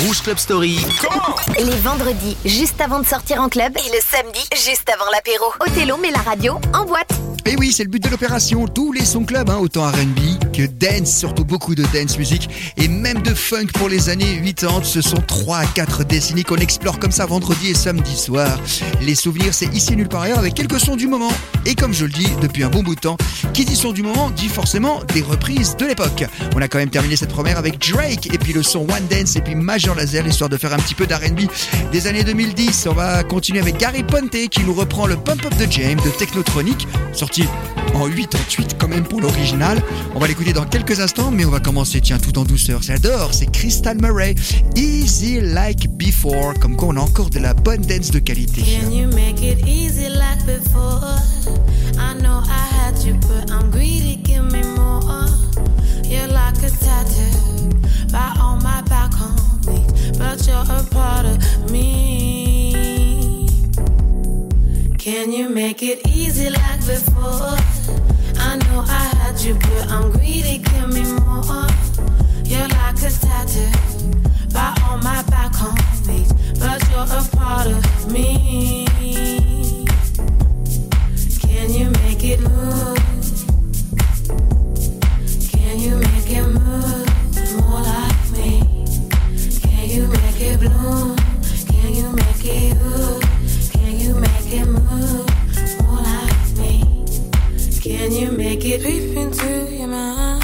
Rouge Club Story. Les vendredis, juste avant de sortir en club, et le samedi, juste avant l'apéro. Othello met la radio en boîte. Et oui, c'est le but de l'opération. Tous les sons club, hein, autant R&B dance, surtout beaucoup de dance music et même de funk pour les années 80. Ce sont 3 à 4 décennies qu'on explore comme ça vendredi et samedi soir. Les souvenirs, c'est ici nulle part ailleurs avec quelques sons du moment. Et comme je le dis depuis un bon bout de temps, qui dit son du moment dit forcément des reprises de l'époque. On a quand même terminé cette première avec Drake et puis le son One Dance et puis Major Laser, histoire de faire un petit peu d'R&B des années 2010. On va continuer avec Gary Ponte qui nous reprend le Pump Up the Jam de Technotronic, sorti en 88 quand même pour l'original. On va l'écouter dans quelques instants, mais on va commencer, tiens, tout en douceur. J'adore, c'est Crystal Murray, Easy Like Before, comme quoi on a encore de la bonne dance de qualité. Can you make it easy like before? I know I had you, but I'm greedy, give me more. You're like a tattoo, by on my back home, but you're a part of me. Can you make it easy like before? I know I had you, but I'm greedy, give me more. You're like a tattoo, by on my back home, but you're a part of me. Can you make it move? Can you make it move more like me? Can you make it bloom? Can you make it you? Can you make it move Can you make it creep into your mind?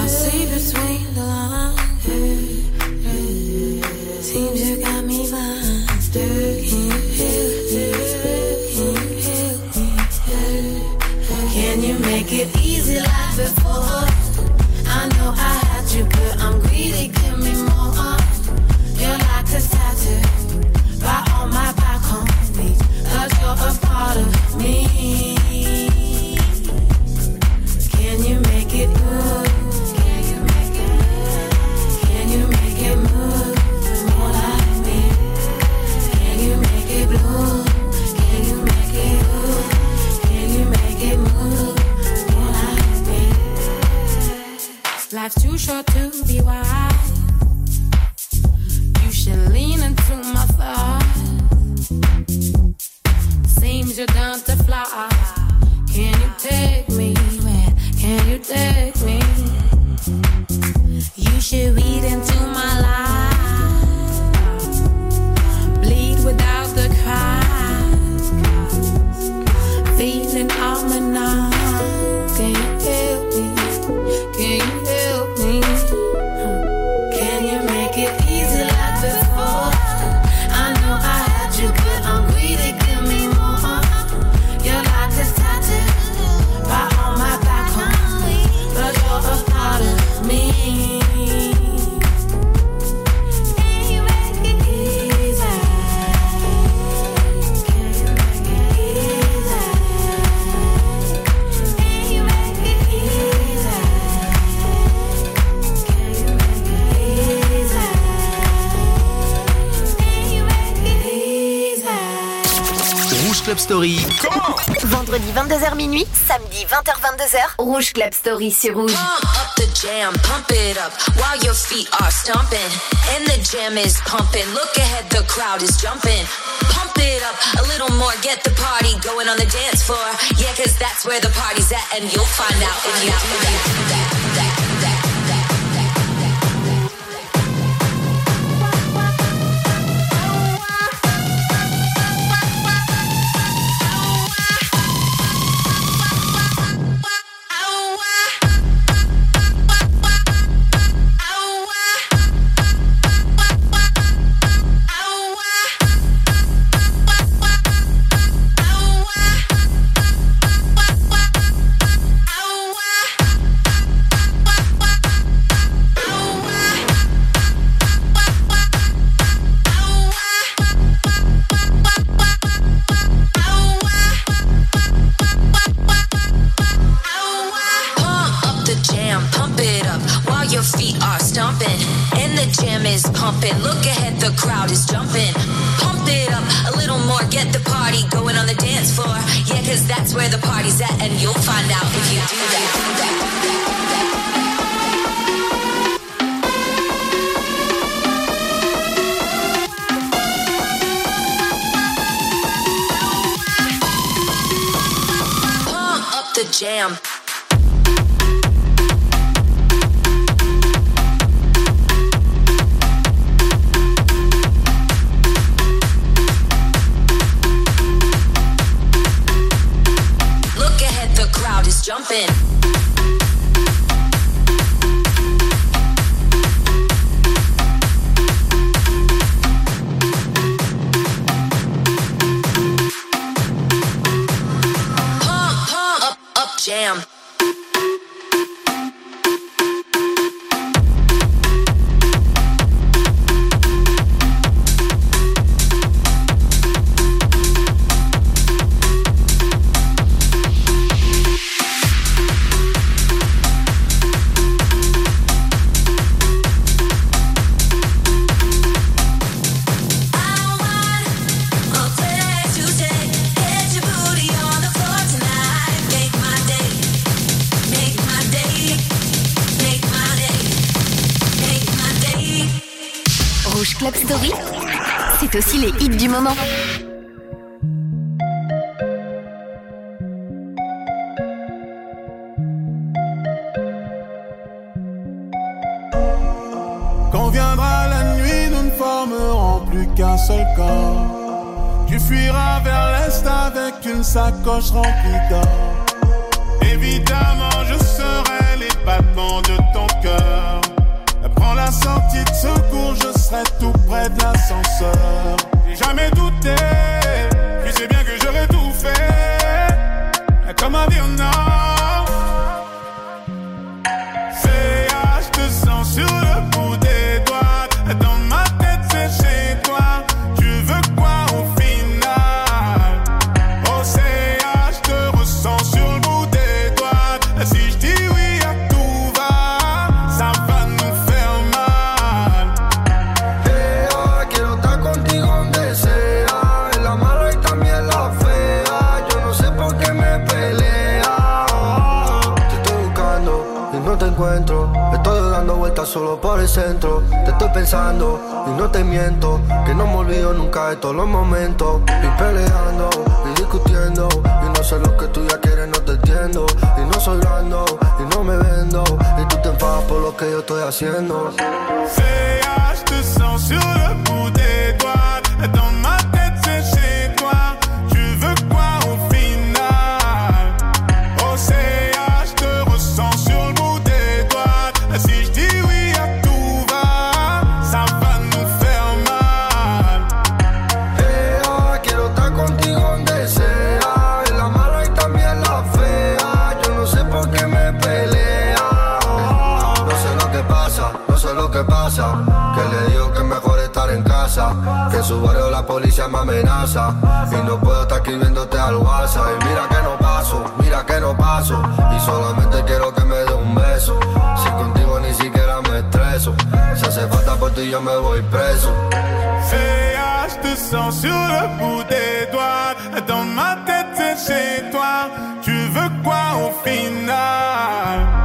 I see between the lines. Seems you got me blind. Can you feel? Can you make it easy like before? I know I had you, but I'm greedy. Give sure to be wise. Rouge Club Story sur Rouge. Pump up the jam, pump it up while your feet are stomping. And the jam is pumping. Look ahead, the crowd is jumping. Pump it up a little more, get the party going on the dance floor. Yeah, cause that's where the party's at, and you'll find out if you do that. Jam. C'est aussi les hits du moment. Quand viendra la nuit, nous ne formerons plus qu'un seul corps. Tu fuiras vers l'est avec une sacoche remplie d'or. Évidemment, je serai les battements de ton cœur. Prends la sortie de secours, je serai tout près de l'ascenseur. J'ai jamais douté, tu sais bien que j'aurais tout fait. Comment dire non? Centro. Te estoy pensando y no te miento. Que no me olvido nunca de todos los momentos. Y peleando y discutiendo. Y no sé lo que tú ya quieres, no te entiendo. Y no soy blando y no me vendo. Y tú te enfadas por lo que yo estoy haciendo. Je te sens sur le bout des doigts. En su barrio la policía me amenaza. Y no puedo estar escribiéndote al WhatsApp. Y mira que no paso, mira que no paso. Y solamente quiero que me dé un beso. Si contigo ni siquiera me estreso. Si hace falta por ti yo me voy preso. Sens sur le bout des doigts. Dans ma tête, c'est chez toi. Tu veux quoi au final?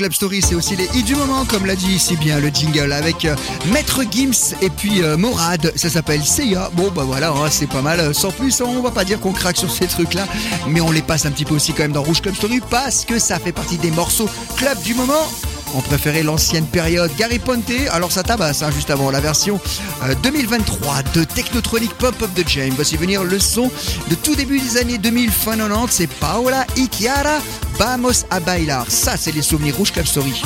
Club Story, c'est aussi les hits du moment, comme l'a dit si bien le jingle, avec euh, Maître Gims et puis euh, Morad. Ça s'appelle Seiya. Bon, bah voilà, hein, c'est pas mal. Sans plus, on va pas dire qu'on craque sur ces trucs-là, mais on les passe un petit peu aussi quand même dans Rouge Club Story parce que ça fait partie des morceaux club du moment. On préférait l'ancienne période Gary Ponte, alors ça tabasse hein, juste avant la version euh, 2023 de Technotronic Pop of the Jam. Voici venir le son de tout début des années 2000, fin 90, c'est Paola y Chiara, Vamos a bailar. Ça, c'est les souvenirs Rouge Club Story.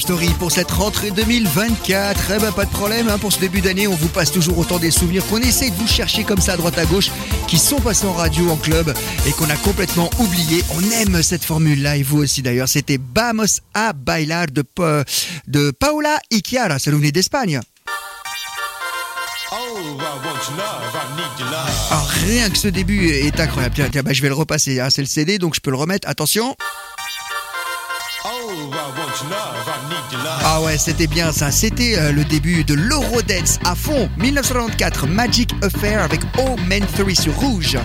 Story pour cette rentrée 2024. Eh ben, pas de problème, hein, pour ce début d'année, on vous passe toujours autant des souvenirs qu'on essaie de vous chercher comme ça à droite à gauche, qui sont passés en radio, en club, et qu'on a complètement oublié. On aime cette formule-là, et vous aussi d'ailleurs. C'était Vamos a bailar de, Pa- de Paola Ichiara, ça nous venait d'Espagne. Alors, rien que ce début est incroyable. Tiens, tiens, bah, je vais le repasser. hein, C'est le CD, donc je peux le remettre. Attention. Ah ouais, c'était bien ça. C'était euh, le début de l'Eurodance à fond. 1994, Magic Affair avec O Men 3 sur rouge.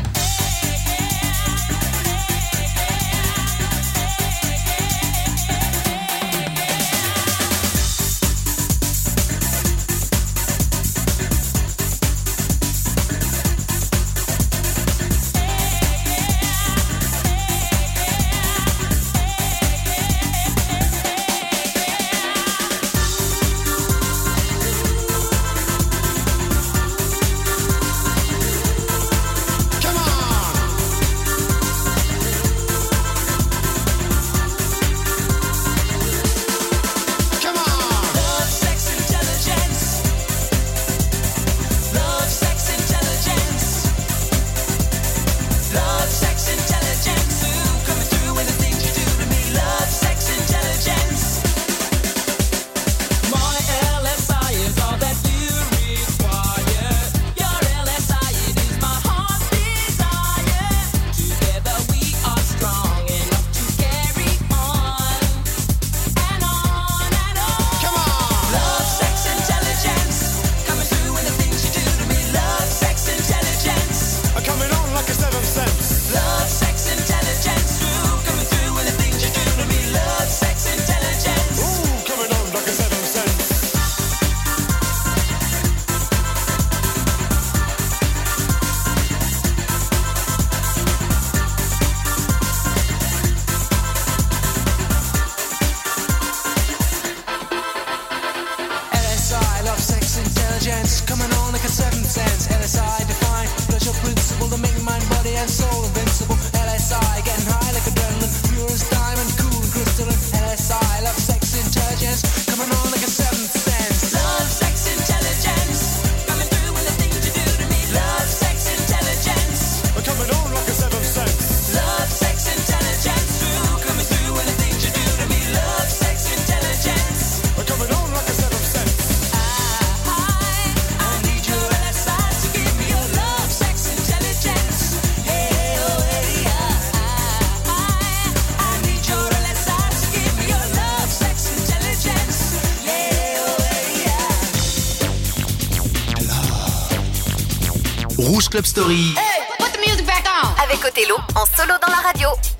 Club Story. Hey, put the music back on. Avec Othello, en solo dans la radio.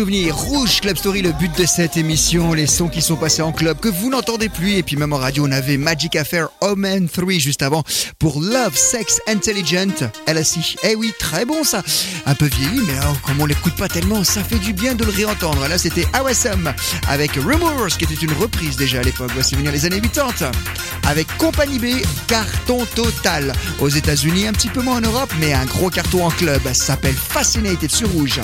Souvenirs Rouge Club Story, le but de cette émission, les sons qui sont passés en club que vous n'entendez plus. Et puis même en radio, on avait Magic Affair Omen 3 juste avant pour Love, Sex, Intelligent, LSI. Eh oui, très bon ça. Un peu vieilli, mais oh, comme on l'écoute pas tellement, ça fait du bien de le réentendre. Là, c'était Awesome avec Rumors, qui était une reprise déjà à l'époque. Voici venir les années 80. Avec Compagnie B, carton total. Aux États-Unis, un petit peu moins en Europe, mais un gros carton en club. Ça s'appelle Fascinated sur Rouge.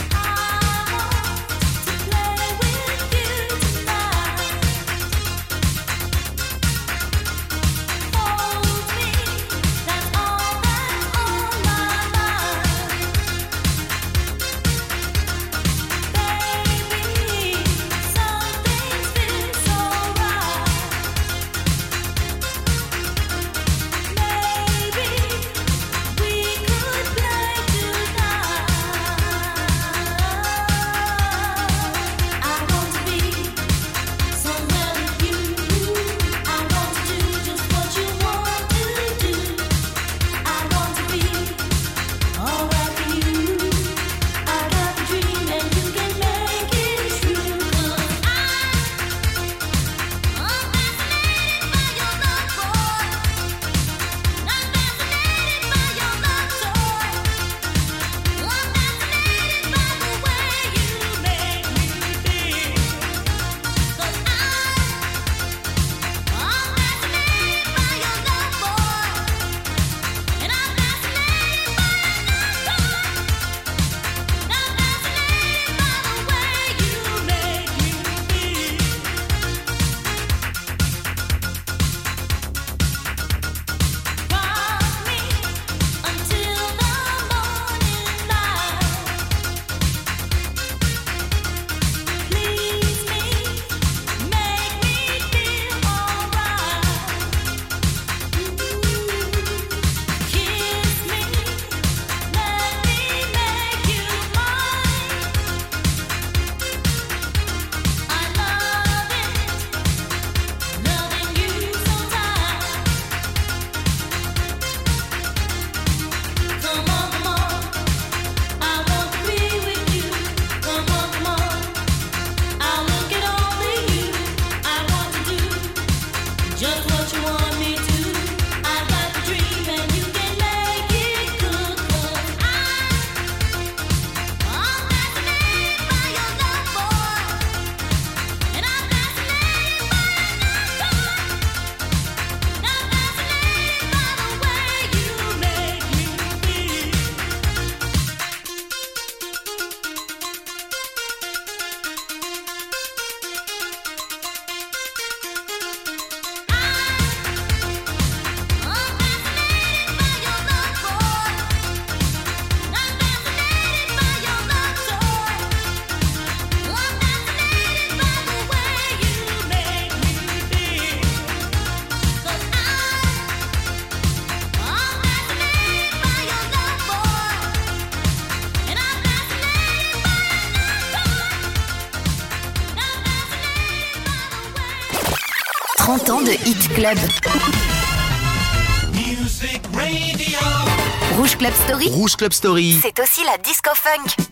30 ans de Hit Club. Rouge Club Story, Rouge Club Story. c'est aussi la disco funk.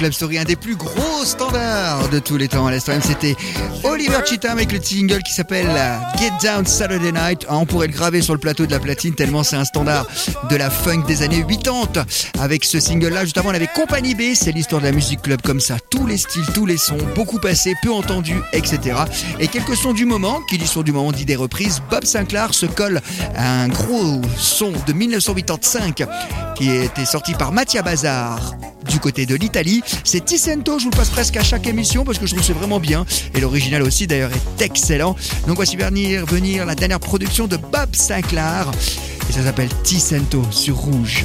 Club Story, un des plus gros standards de tous les temps. À même, c'était Oliver Cheatham avec le single qui s'appelle Get Down Saturday Night. Ah, on pourrait le graver sur le plateau de la platine tellement c'est un standard de la funk des années 80. Avec ce single-là, juste avant, on avait Compagnie B. C'est l'histoire de la musique club comme ça. Tous les styles, tous les sons, beaucoup passés, peu entendus, etc. Et quelques sons du moment, qui dit son du moment dit des reprises. Bob Sinclair se colle à un gros son de 1985 qui était sorti par Mattia Bazar du côté de l'Italie. C'est Ticento, je vous le passe presque à chaque émission parce que je trouve c'est vraiment bien. Et l'original aussi d'ailleurs est excellent. Donc voici venir, venir la dernière production de Bob Sinclair. Et ça s'appelle Ticento sur Rouge.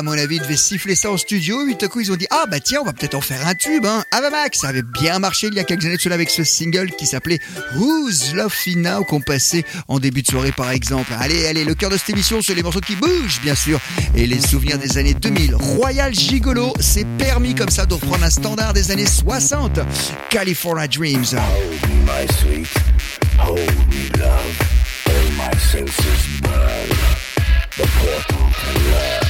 à mon avis, devaient siffler ça en studio. Et tout à coup, ils ont dit Ah, bah tiens, on va peut-être en faire un tube, hein. Ah, bah, bah, Avamax, ça avait bien marché il y a quelques années de cela avec ce single qui s'appelait Who's Love Now qu'on passait en début de soirée, par exemple. Allez, allez, le cœur de cette émission, c'est les morceaux qui bougent, bien sûr. Et les souvenirs des années 2000. Royal Gigolo, c'est permis comme ça de reprendre un standard des années 60. California Dreams. Hold my sweet. Hold love. All my senses burn. The portal to love.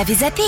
L'avez zappé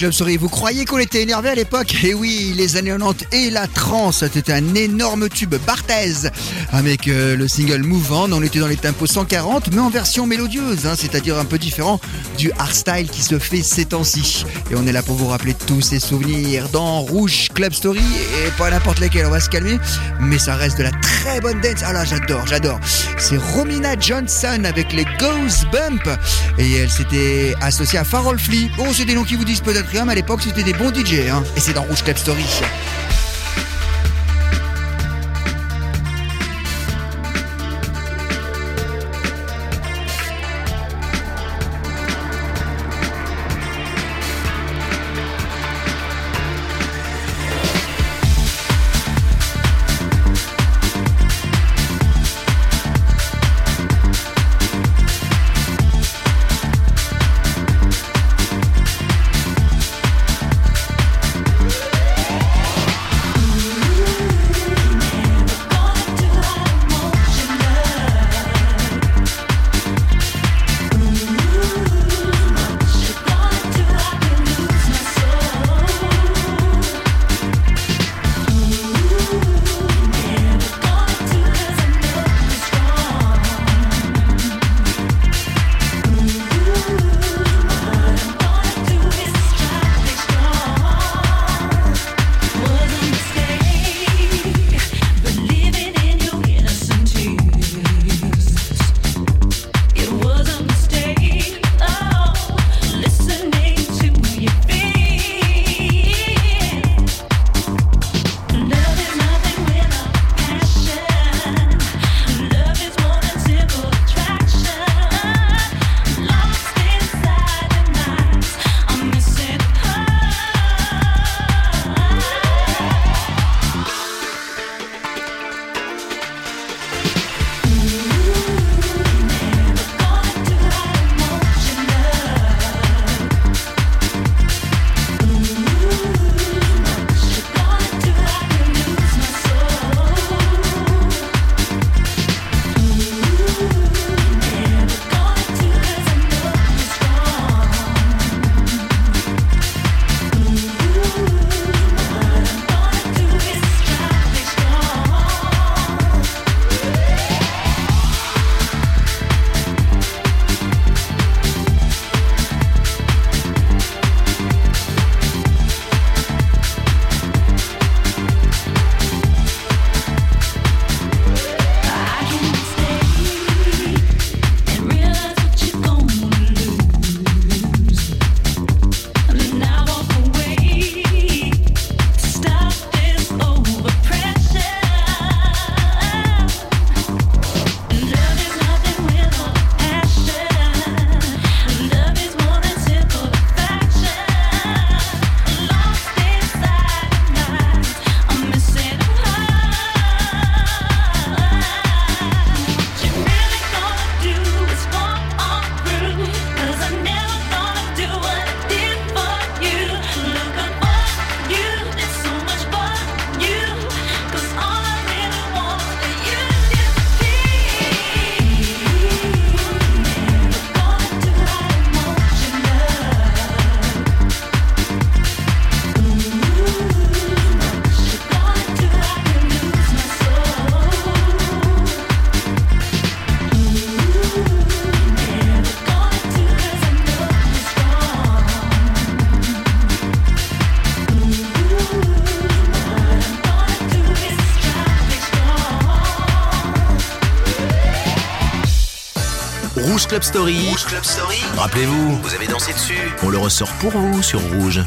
Club Story, vous croyez qu'on était énervé à l'époque? Eh oui, les années 90 et la trance, c'était un énorme tube Barthez avec euh, le single Move On. Était dans les tempos 140, mais en version mélodieuse, hein, c'est-à-dire un peu différent du hardstyle qui se fait ces temps-ci. Et on est là pour vous rappeler tous ces souvenirs dans Rouge Club Story. Et pas n'importe lesquels, on va se calmer, mais ça reste de la très Ah là, j'adore, j'adore. C'est Romina Johnson avec les Ghost Bump et elle s'était associée à Farrell Flea. Bon, c'est des noms qui vous disent peut-être rien, mais à l'époque c'était des bons DJ. Hein. Et c'est dans Rouge Club Story. Club Story. Rouge Club Story. Rappelez-vous, vous avez dansé dessus. On le ressort pour vous sur Rouge.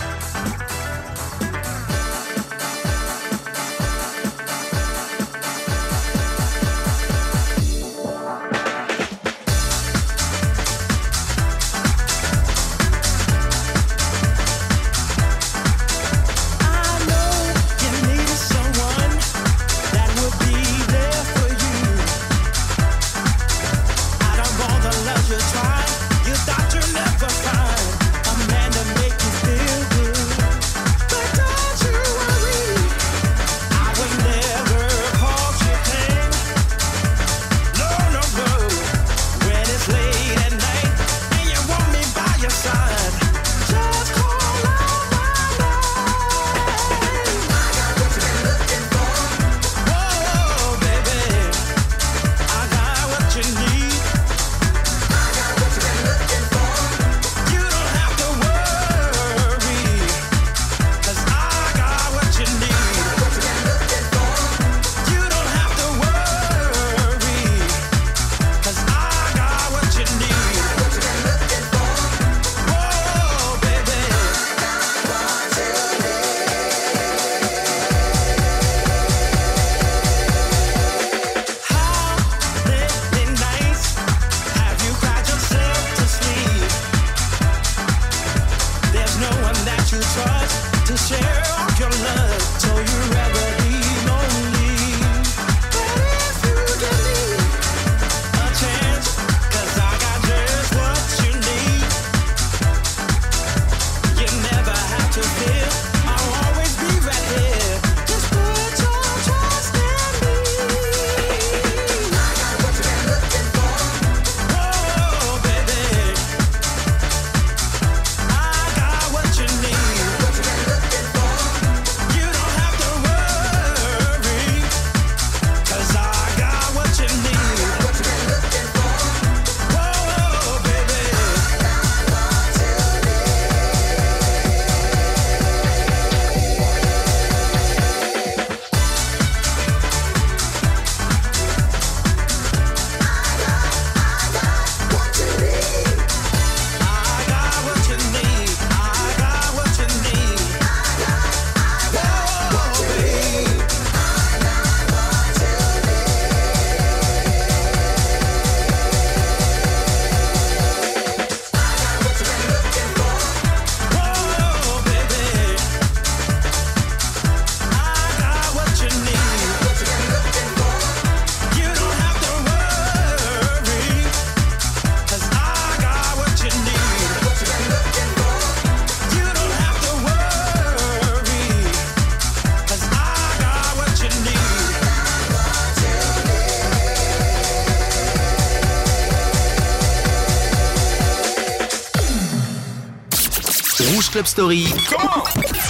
Club Story. Comment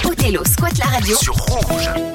Othello squatte la radio sur Rouge.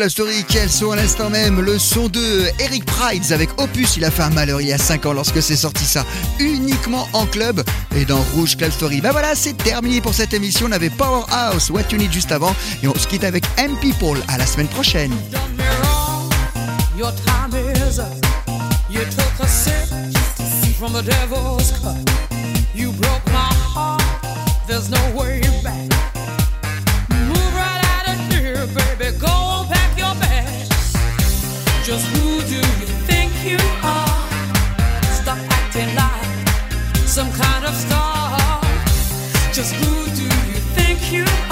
Club Story, quel son à l'instant même, le son de Eric Prides avec Opus, il a fait un malheur il y a 5 ans lorsque c'est sorti ça, uniquement en club et dans Rouge Club Story. Ben voilà, c'est terminé pour cette émission, on avait Powerhouse, What You Need juste avant, et on se quitte avec M People, à la semaine prochaine. there's no way back. Just who do you think you are? Stop acting like some kind of star. Just who do you think you are?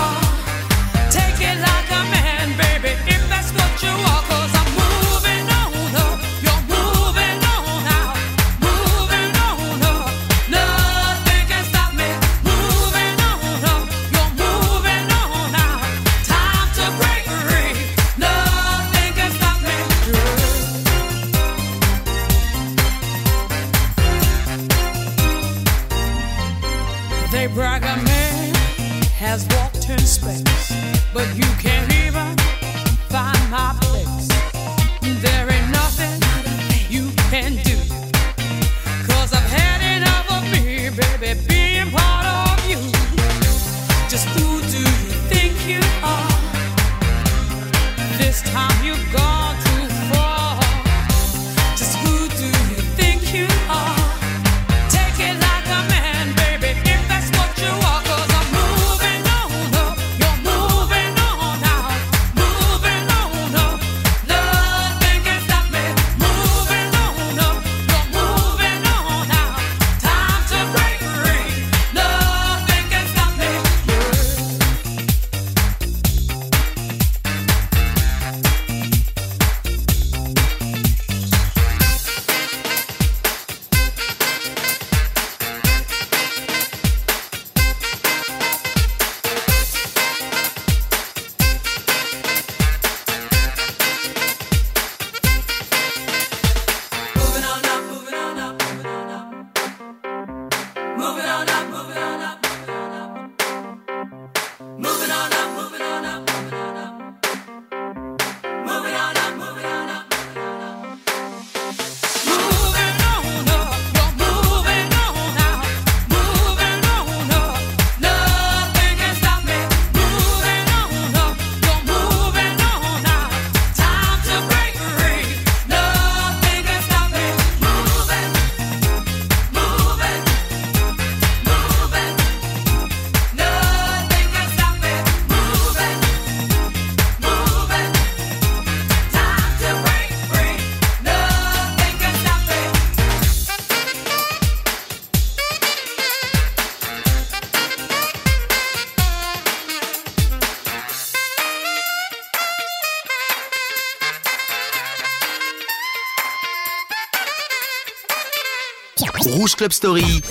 Club Story.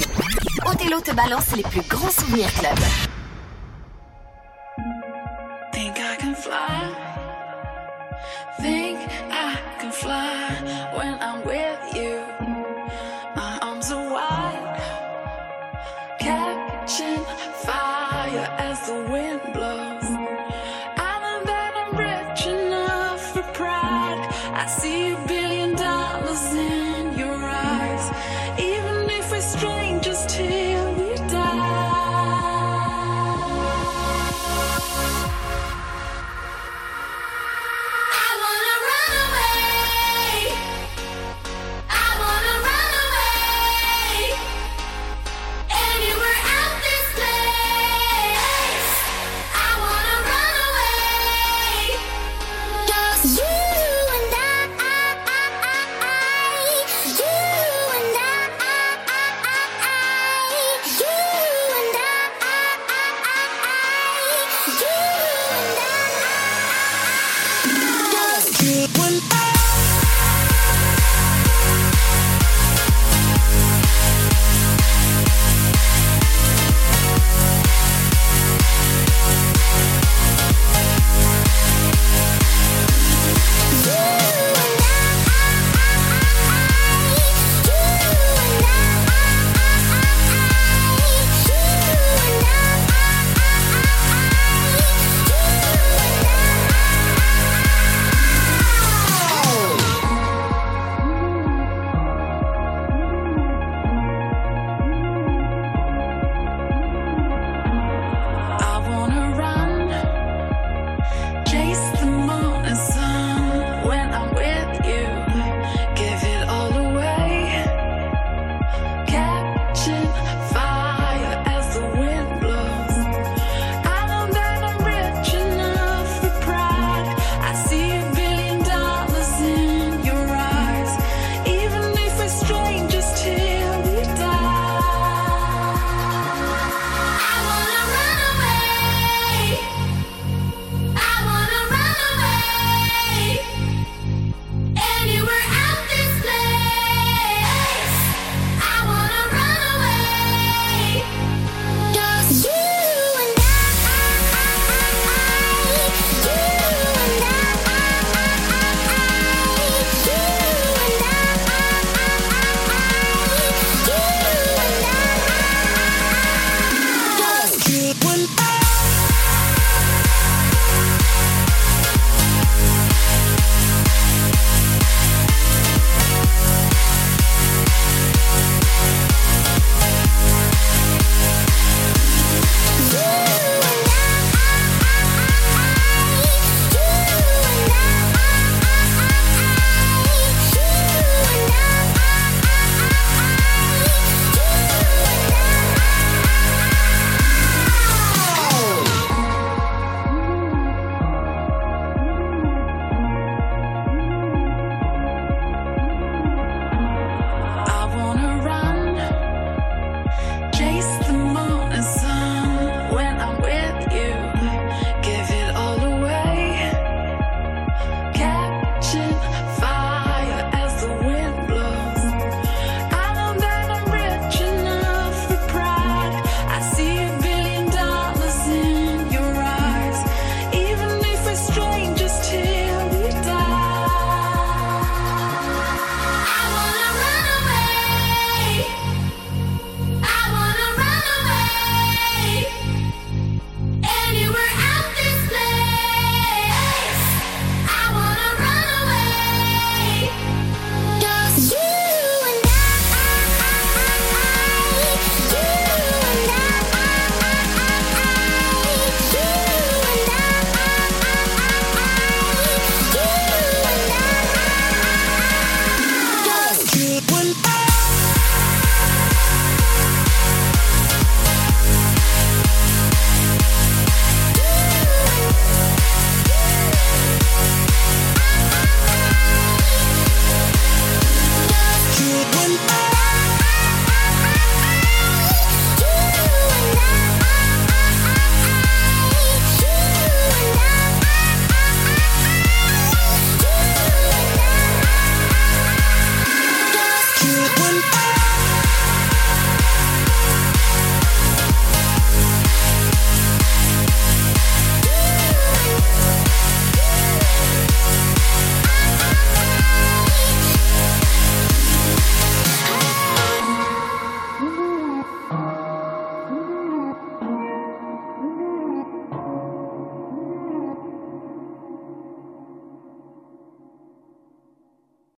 Othello te balance les plus grands souvenirs club.